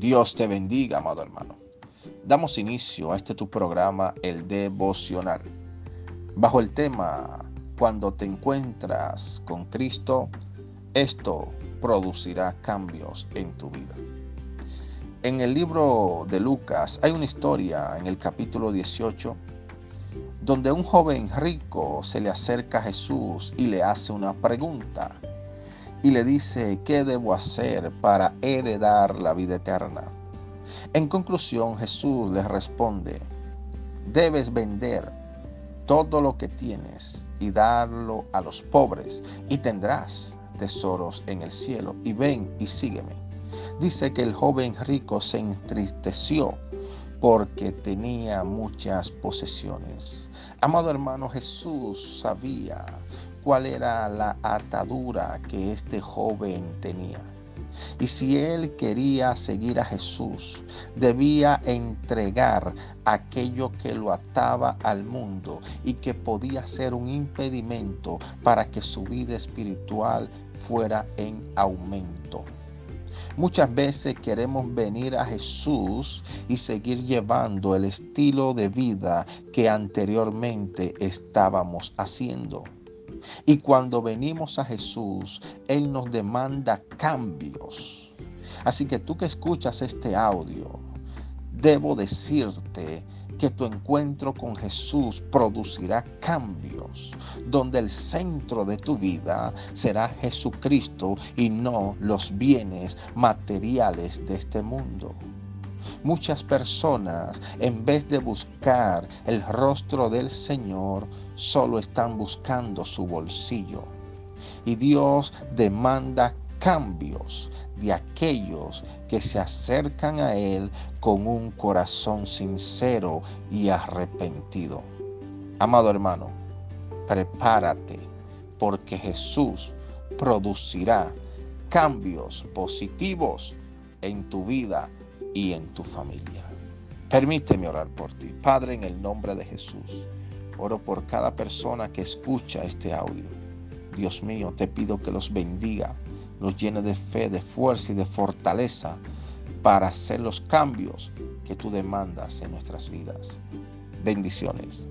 Dios te bendiga, amado hermano. Damos inicio a este tu programa, el devocional, bajo el tema, cuando te encuentras con Cristo, esto producirá cambios en tu vida. En el libro de Lucas hay una historia en el capítulo 18 donde un joven rico se le acerca a Jesús y le hace una pregunta y le dice, ¿qué debo hacer para heredar la vida eterna? En conclusión, Jesús le responde, debes vender todo lo que tienes y darlo a los pobres y tendrás tesoros en el cielo. Y ven y sígueme. Dice que el joven rico se entristeció porque tenía muchas posesiones. Amado hermano, Jesús sabía cuál era la atadura que este joven tenía. Y si él quería seguir a Jesús, debía entregar aquello que lo ataba al mundo y que podía ser un impedimento para que su vida espiritual fuera en aumento. Muchas veces queremos venir a Jesús y seguir llevando el estilo de vida que anteriormente estábamos haciendo. Y cuando venimos a Jesús, Él nos demanda cambios. Así que tú que escuchas este audio, debo decirte que tu encuentro con Jesús producirá cambios, donde el centro de tu vida será Jesucristo y no los bienes materiales de este mundo. Muchas personas, en vez de buscar el rostro del Señor, solo están buscando su bolsillo. Y Dios demanda cambios de aquellos que se acercan a Él con un corazón sincero y arrepentido. Amado hermano, prepárate porque Jesús producirá cambios positivos en tu vida y en tu familia. Permíteme orar por ti. Padre, en el nombre de Jesús, oro por cada persona que escucha este audio. Dios mío, te pido que los bendiga los llene de fe, de fuerza y de fortaleza para hacer los cambios que tú demandas en nuestras vidas. Bendiciones.